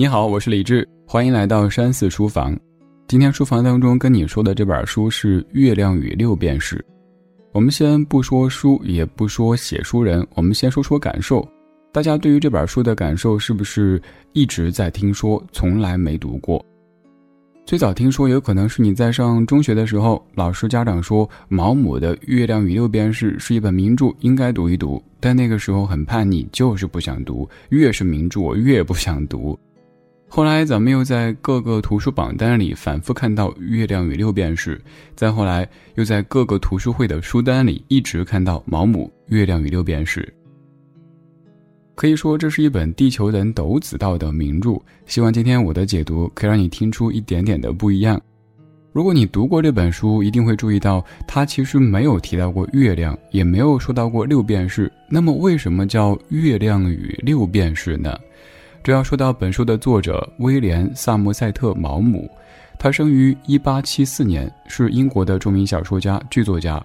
你好，我是李志，欢迎来到山寺书房。今天书房当中跟你说的这本书是《月亮与六便士》。我们先不说书，也不说写书人，我们先说说感受。大家对于这本书的感受是不是一直在听说，从来没读过？最早听说有可能是你在上中学的时候，老师家长说毛姆的《月亮与六便士》是一本名著，应该读一读。但那个时候很叛逆，就是不想读，越是名著我越不想读。后来咱们又在各个图书榜单里反复看到《月亮与六便士》，再后来又在各个图书会的书单里一直看到毛姆《月亮与六便士》。可以说这是一本地球人斗子道的名著。希望今天我的解读可以让你听出一点点的不一样。如果你读过这本书，一定会注意到它其实没有提到过月亮，也没有说到过六便士。那么为什么叫《月亮与六便士》呢？这要说到本书的作者威廉·萨默塞特·毛姆，他生于1874年，是英国的著名小说家、剧作家。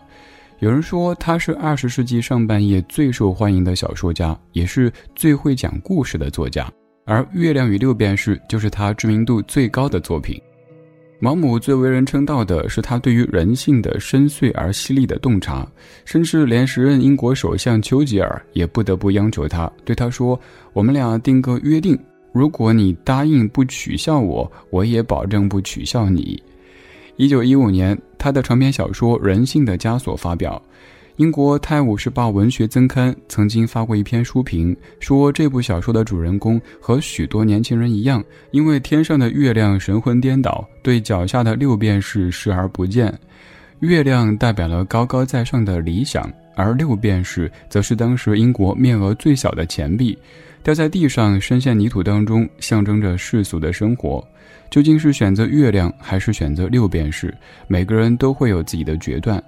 有人说他是二十世纪上半叶最受欢迎的小说家，也是最会讲故事的作家。而《月亮与六便士》就是他知名度最高的作品。毛姆最为人称道的是他对于人性的深邃而犀利的洞察，甚至连时任英国首相丘吉尔也不得不央求他，对他说：“我们俩定个约定，如果你答应不取笑我，我也保证不取笑你。”一九一五年，他的长篇小说《人性的枷锁》发表。英国《泰晤士报》文学增刊曾经发过一篇书评，说这部小说的主人公和许多年轻人一样，因为天上的月亮神魂颠倒，对脚下的六便士视而不见。月亮代表了高高在上的理想，而六便士则是当时英国面额最小的钱币，掉在地上，深陷泥土当中，象征着世俗的生活。究竟是选择月亮，还是选择六便士？每个人都会有自己的决断。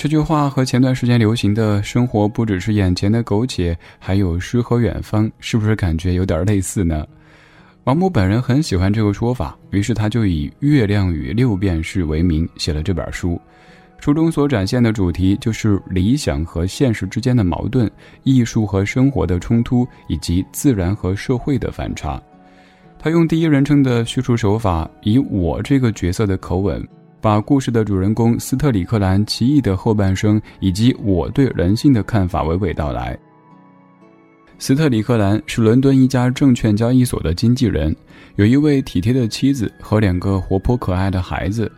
这句话和前段时间流行的生活不只是眼前的苟且，还有诗和远方，是不是感觉有点类似呢？王母本人很喜欢这个说法，于是他就以《月亮与六便士》为名写了这本书。书中所展现的主题就是理想和现实之间的矛盾，艺术和生活的冲突，以及自然和社会的反差。他用第一人称的叙述手法，以我这个角色的口吻。把故事的主人公斯特里克兰奇异的后半生以及我对人性的看法娓娓道来。斯特里克兰是伦敦一家证券交易所的经纪人，有一位体贴的妻子和两个活泼可爱的孩子。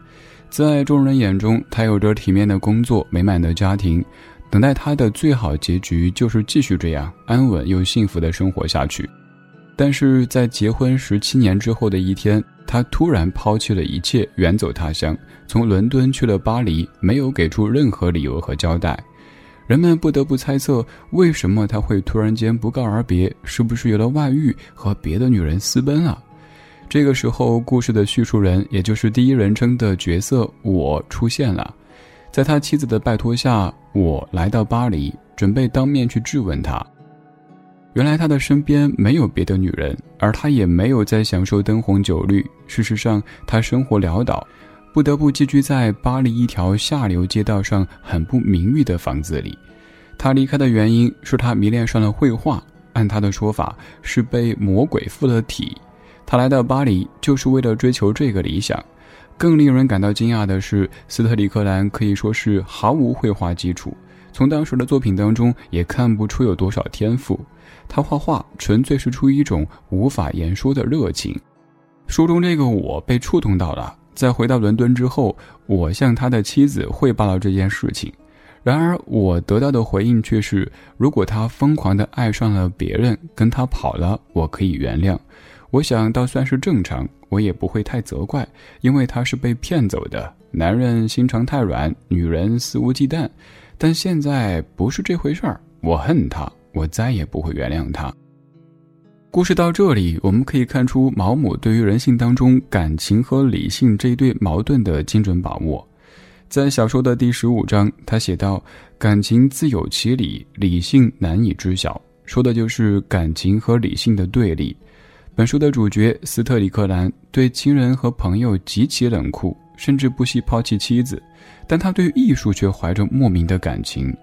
在众人眼中，他有着体面的工作、美满的家庭，等待他的最好结局就是继续这样安稳又幸福的生活下去。但是在结婚十七年之后的一天。他突然抛弃了一切，远走他乡，从伦敦去了巴黎，没有给出任何理由和交代。人们不得不猜测，为什么他会突然间不告而别？是不是有了外遇，和别的女人私奔了？这个时候，故事的叙述人，也就是第一人称的角色我出现了。在他妻子的拜托下，我来到巴黎，准备当面去质问他。原来他的身边没有别的女人，而他也没有在享受灯红酒绿。事实上，他生活潦倒，不得不寄居在巴黎一条下流街道上很不名誉的房子里。他离开的原因是他迷恋上了绘画，按他的说法是被魔鬼附了体。他来到巴黎就是为了追求这个理想。更令人感到惊讶的是，斯特里克兰可以说是毫无绘画基础，从当时的作品当中也看不出有多少天赋。他画画纯粹是出于一种无法言说的热情。书中这个我被触动到了。在回到伦敦之后，我向他的妻子汇报了这件事情。然而，我得到的回应却是：如果他疯狂地爱上了别人，跟他跑了，我可以原谅。我想倒算是正常，我也不会太责怪，因为他是被骗走的。男人心肠太软，女人肆无忌惮。但现在不是这回事儿，我恨他。我再也不会原谅他。故事到这里，我们可以看出毛姆对于人性当中感情和理性这一对矛盾的精准把握。在小说的第十五章，他写道：“感情自有其理，理性难以知晓。”说的就是感情和理性的对立。本书的主角斯特里克兰对亲人和朋友极其冷酷，甚至不惜抛弃妻子，但他对艺术却怀着莫名的感情。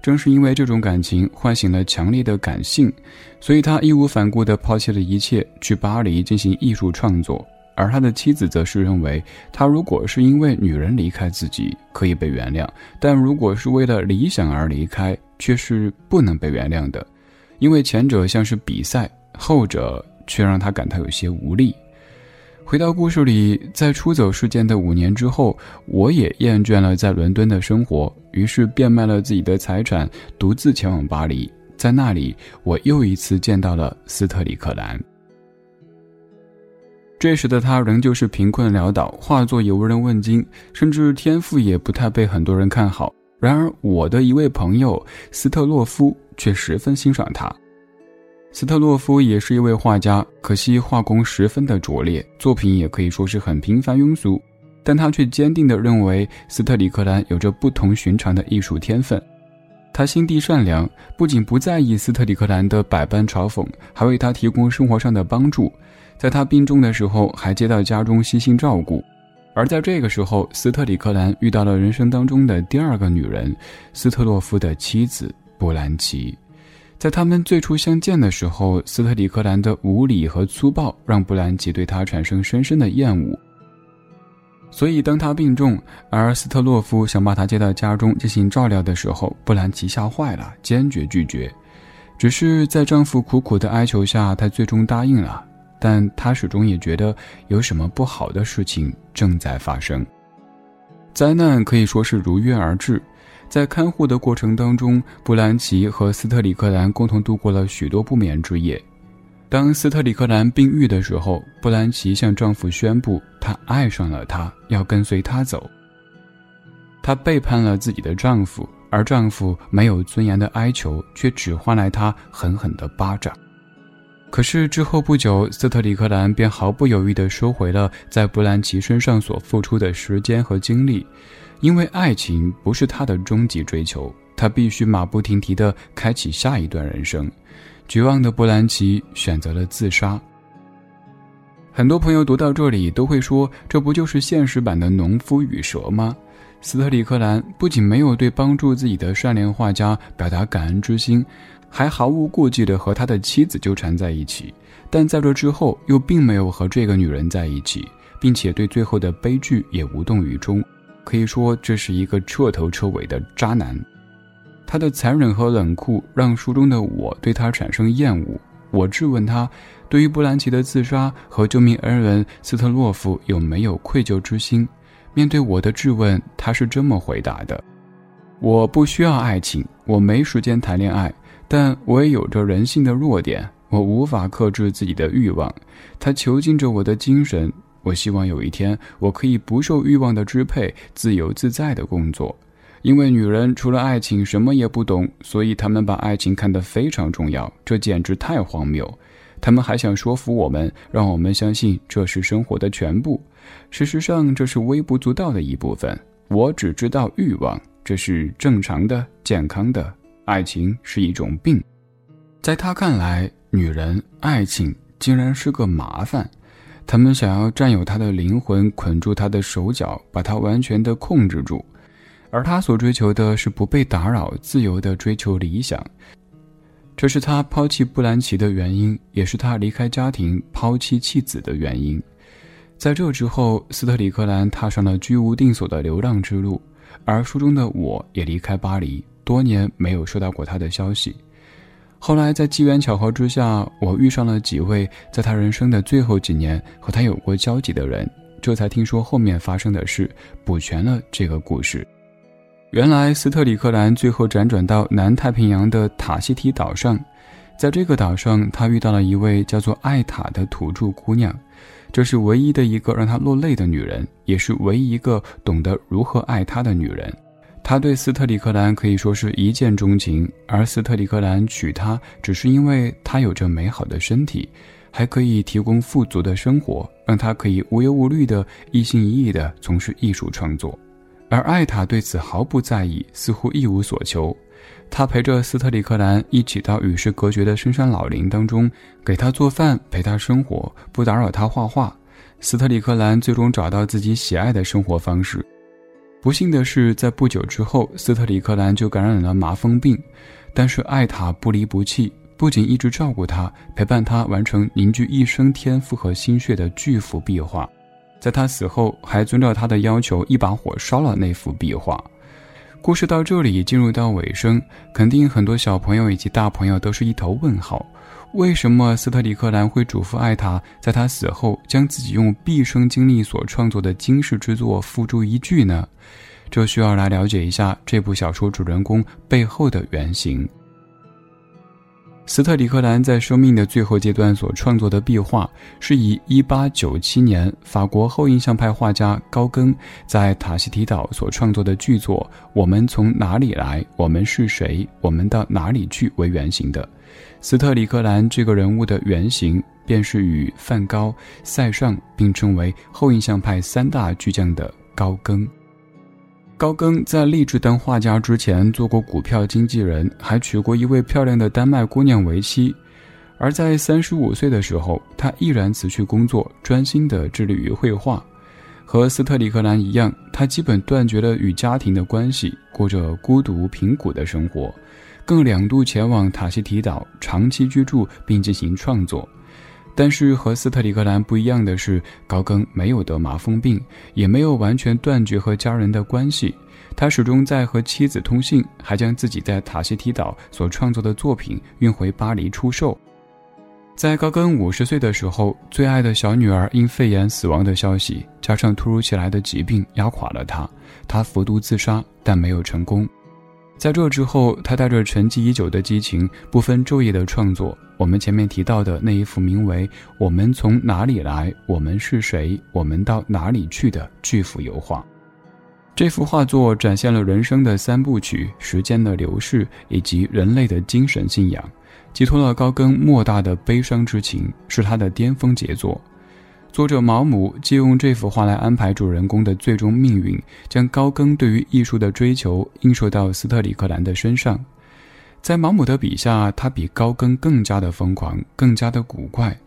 正是因为这种感情唤醒了强烈的感性，所以他义无反顾地抛弃了一切，去巴黎进行艺术创作。而他的妻子则是认为，他如果是因为女人离开自己，可以被原谅；但如果是为了理想而离开，却是不能被原谅的，因为前者像是比赛，后者却让他感到有些无力。回到故事里，在出走事件的五年之后，我也厌倦了在伦敦的生活，于是变卖了自己的财产，独自前往巴黎。在那里，我又一次见到了斯特里克兰。这时的他仍旧是贫困潦倒，画作也无人问津，甚至天赋也不太被很多人看好。然而，我的一位朋友斯特洛夫却十分欣赏他。斯特洛夫也是一位画家，可惜画工十分的拙劣，作品也可以说是很平凡庸俗。但他却坚定地认为斯特里克兰有着不同寻常的艺术天分。他心地善良，不仅不在意斯特里克兰的百般嘲讽，还为他提供生活上的帮助。在他病重的时候，还接到家中悉心照顾。而在这个时候，斯特里克兰遇到了人生当中的第二个女人——斯特洛夫的妻子布兰奇。在他们最初相见的时候，斯特里克兰的无礼和粗暴让布兰奇对他产生深深的厌恶。所以，当他病重，而斯特洛夫想把他接到家中进行照料的时候，布兰奇吓坏了，坚决拒绝。只是在丈夫苦苦的哀求下，她最终答应了。但她始终也觉得有什么不好的事情正在发生。灾难可以说是如约而至。在看护的过程当中，布兰奇和斯特里克兰共同度过了许多不眠之夜。当斯特里克兰病愈的时候，布兰奇向丈夫宣布，她爱上了他，要跟随他走。她背叛了自己的丈夫，而丈夫没有尊严的哀求，却只换来她狠狠的巴掌。可是之后不久，斯特里克兰便毫不犹豫地收回了在布兰奇身上所付出的时间和精力。因为爱情不是他的终极追求，他必须马不停蹄地开启下一段人生。绝望的布兰奇选择了自杀。很多朋友读到这里都会说：“这不就是现实版的农夫与蛇吗？”斯特里克兰不仅没有对帮助自己的善良画家表达感恩之心，还毫无顾忌地和他的妻子纠缠在一起。但在这之后，又并没有和这个女人在一起，并且对最后的悲剧也无动于衷。可以说，这是一个彻头彻尾的渣男。他的残忍和冷酷让书中的我对他产生厌恶。我质问他，对于布兰奇的自杀和救命恩人斯特洛夫有没有愧疚之心？面对我的质问，他是这么回答的：“我不需要爱情，我没时间谈恋爱，但我也有着人性的弱点，我无法克制自己的欲望，它囚禁着我的精神。”我希望有一天，我可以不受欲望的支配，自由自在的工作。因为女人除了爱情什么也不懂，所以她们把爱情看得非常重要。这简直太荒谬！他们还想说服我们，让我们相信这是生活的全部。事实上，这是微不足道的一部分。我只知道欲望，这是正常的、健康的。爱情是一种病。在他看来，女人、爱情竟然是个麻烦。他们想要占有他的灵魂，捆住他的手脚，把他完全的控制住，而他所追求的是不被打扰、自由的追求理想。这是他抛弃布兰奇的原因，也是他离开家庭、抛弃妻子的原因。在这之后，斯特里克兰踏上了居无定所的流浪之路，而书中的我也离开巴黎，多年没有收到过他的消息。后来，在机缘巧合之下，我遇上了几位在他人生的最后几年和他有过交集的人，这才听说后面发生的事，补全了这个故事。原来，斯特里克兰最后辗转到南太平洋的塔希提岛上，在这个岛上，他遇到了一位叫做艾塔的土著姑娘，这是唯一的一个让他落泪的女人，也是唯一一个懂得如何爱他的女人。他对斯特里克兰可以说是一见钟情，而斯特里克兰娶她只是因为她有着美好的身体，还可以提供富足的生活，让他可以无忧无虑的一心一意的从事艺术创作。而艾塔对此毫不在意，似乎一无所求。他陪着斯特里克兰一起到与世隔绝的深山老林当中，给他做饭，陪他生活，不打扰他画画。斯特里克兰最终找到自己喜爱的生活方式。不幸的是，在不久之后，斯特里克兰就感染了麻风病。但是艾塔不离不弃，不仅一直照顾他，陪伴他完成凝聚一生天赋和心血的巨幅壁画，在他死后还遵照他的要求，一把火烧了那幅壁画。故事到这里进入到尾声，肯定很多小朋友以及大朋友都是一头问号：为什么斯特里克兰会嘱咐艾塔，在他死后将自己用毕生精力所创作的惊世之作付诸一炬呢？这需要来了解一下这部小说主人公背后的原型。斯特里克兰在生命的最后阶段所创作的壁画，是以1897年法国后印象派画家高更在塔希提岛所创作的巨作《我们从哪里来？我们是谁？我们到哪里去》为原型的。斯特里克兰这个人物的原型，便是与梵高、塞尚并称为后印象派三大巨匠的高更。高更在立志当画家之前，做过股票经纪人，还娶过一位漂亮的丹麦姑娘为妻。而在三十五岁的时候，他毅然辞去工作，专心地致力于绘画。和斯特里克兰一样，他基本断绝了与家庭的关系，过着孤独贫苦的生活，更两度前往塔希提岛长期居住并进行创作。但是和斯特里克兰不一样的是，高更没有得麻风病，也没有完全断绝和家人的关系。他始终在和妻子通信，还将自己在塔希提岛所创作的作品运回巴黎出售。在高更五十岁的时候，最爱的小女儿因肺炎死亡的消息，加上突如其来的疾病压垮了他，他服毒自杀，但没有成功。在这之后，他带着沉寂已久的激情，不分昼夜的创作。我们前面提到的那一幅名为《我们从哪里来？我们是谁？我们到哪里去》的巨幅油画。这幅画作展现了人生的三部曲、时间的流逝以及人类的精神信仰，寄托了高更莫大的悲伤之情，是他的巅峰杰作。作者毛姆借用这幅画来安排主人公的最终命运，将高更对于艺术的追求映射到斯特里克兰的身上。在毛姆的笔下，他比高更更加的疯狂，更加的古怪，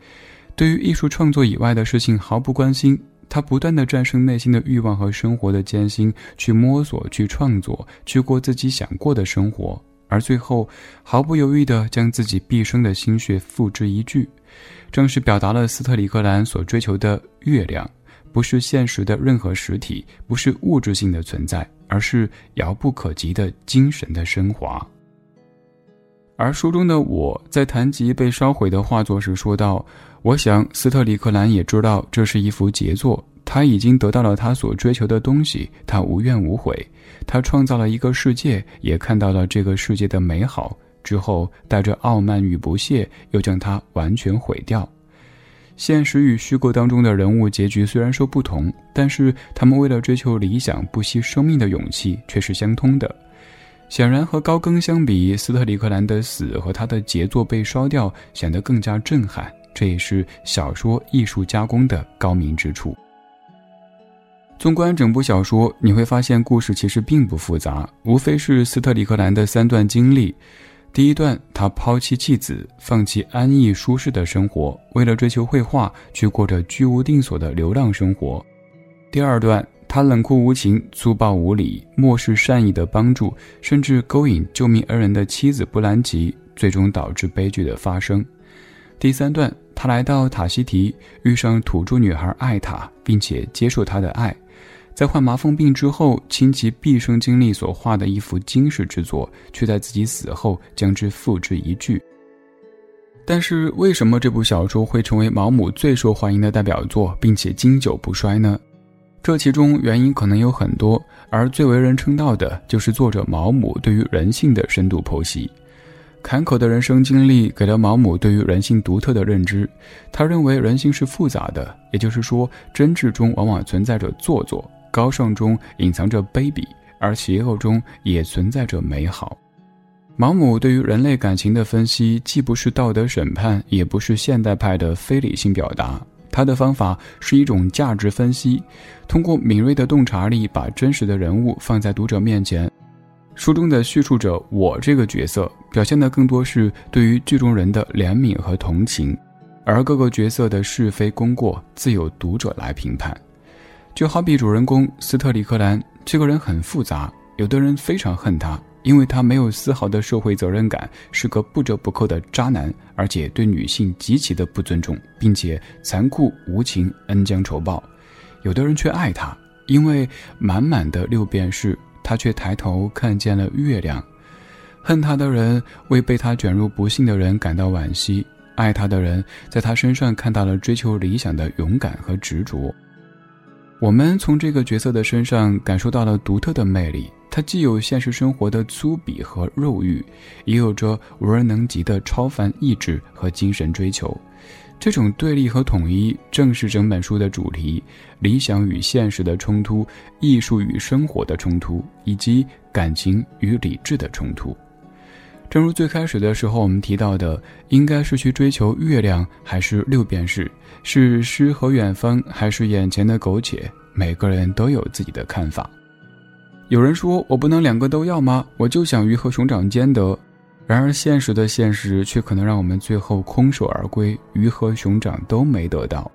对于艺术创作以外的事情毫不关心。他不断的战胜内心的欲望和生活的艰辛，去摸索，去创作，去过自己想过的生活，而最后毫不犹豫地将自己毕生的心血付之一炬。正是表达了斯特里克兰所追求的月亮，不是现实的任何实体，不是物质性的存在，而是遥不可及的精神的升华。而书中的我在谈及被烧毁的画作时说道：“我想斯特里克兰也知道这是一幅杰作，他已经得到了他所追求的东西，他无怨无悔，他创造了一个世界，也看到了这个世界的美好。”之后，带着傲慢与不屑，又将它完全毁掉。现实与虚构当中的人物结局虽然说不同，但是他们为了追求理想不惜生命的勇气却是相通的。显然，和高更相比，斯特里克兰的死和他的杰作被烧掉显得更加震撼。这也是小说艺术加工的高明之处。纵观整部小说，你会发现故事其实并不复杂，无非是斯特里克兰的三段经历。第一段，他抛弃妻子，放弃安逸舒适的生活，为了追求绘画，去过着居无定所的流浪生活。第二段，他冷酷无情、粗暴无礼，漠视善意的帮助，甚至勾引救命恩人的妻子布兰奇，最终导致悲剧的发生。第三段，他来到塔希提，遇上土著女孩艾塔，并且接受她的爱。在患麻风病之后，倾其毕生精力所画的一幅惊世之作，却在自己死后将之付之一炬。但是，为什么这部小说会成为毛姆最受欢迎的代表作，并且经久不衰呢？这其中原因可能有很多，而最为人称道的就是作者毛姆对于人性的深度剖析。坎坷的人生经历给了毛姆对于人性独特的认知。他认为人性是复杂的，也就是说，真挚中往往存在着做作。高尚中隐藏着卑鄙，而邪恶中也存在着美好。毛姆对于人类感情的分析，既不是道德审判，也不是现代派的非理性表达。他的方法是一种价值分析，通过敏锐的洞察力，把真实的人物放在读者面前。书中的叙述者我这个角色，表现的更多是对于剧中人的怜悯和同情，而各个角色的是非功过，自有读者来评判。就好比主人公斯特里克兰，这个人很复杂，有的人非常恨他，因为他没有丝毫的社会责任感，是个不折不扣的渣男，而且对女性极其的不尊重，并且残酷无情，恩将仇报。有的人却爱他，因为满满的六便士，他却抬头看见了月亮。恨他的人为被他卷入不幸的人感到惋惜，爱他的人在他身上看到了追求理想的勇敢和执着。我们从这个角色的身上感受到了独特的魅力，他既有现实生活的粗鄙和肉欲，也有着无人能及的超凡意志和精神追求。这种对立和统一，正是整本书的主题：理想与现实的冲突，艺术与生活的冲突，以及感情与理智的冲突。正如最开始的时候我们提到的，应该是去追求月亮，还是六便士？是诗和远方，还是眼前的苟且？每个人都有自己的看法。有人说：“我不能两个都要吗？我就想鱼和熊掌兼得。”然而现实的现实却可能让我们最后空手而归，鱼和熊掌都没得到。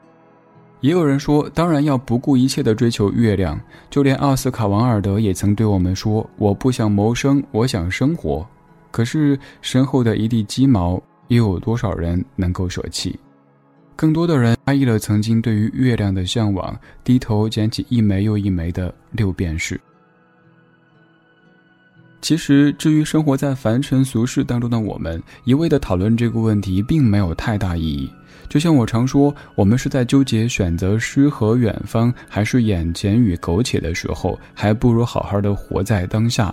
也有人说：“当然要不顾一切地追求月亮。”就连奥斯卡·王尔德也曾对我们说：“我不想谋生，我想生活。”可是身后的一地鸡毛，又有多少人能够舍弃？更多的人压抑了曾经对于月亮的向往，低头捡起一枚又一枚的六便士。其实，至于生活在凡尘俗世当中的我们，一味的讨论这个问题，并没有太大意义。就像我常说，我们是在纠结选择诗和远方，还是眼前与苟且的时候，还不如好好的活在当下。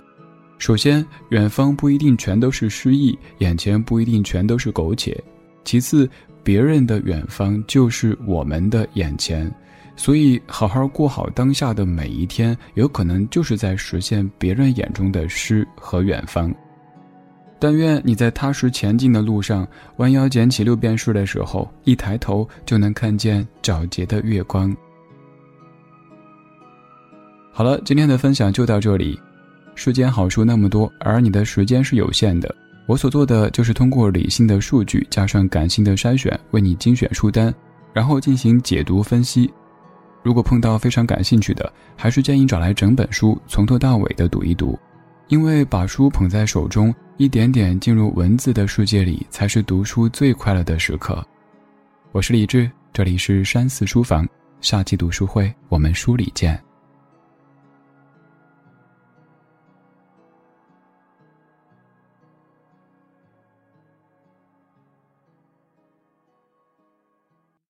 首先，远方不一定全都是诗意，眼前不一定全都是苟且。其次，别人的远方就是我们的眼前，所以好好过好当下的每一天，有可能就是在实现别人眼中的诗和远方。但愿你在踏实前进的路上，弯腰捡起六便士的时候，一抬头就能看见皎洁的月光。好了，今天的分享就到这里。世间好书那么多，而你的时间是有限的。我所做的就是通过理性的数据加上感性的筛选，为你精选书单，然后进行解读分析。如果碰到非常感兴趣的，还是建议找来整本书从头到尾的读一读，因为把书捧在手中，一点点进入文字的世界里，才是读书最快乐的时刻。我是李志，这里是山寺书房，下期读书会，我们书里见。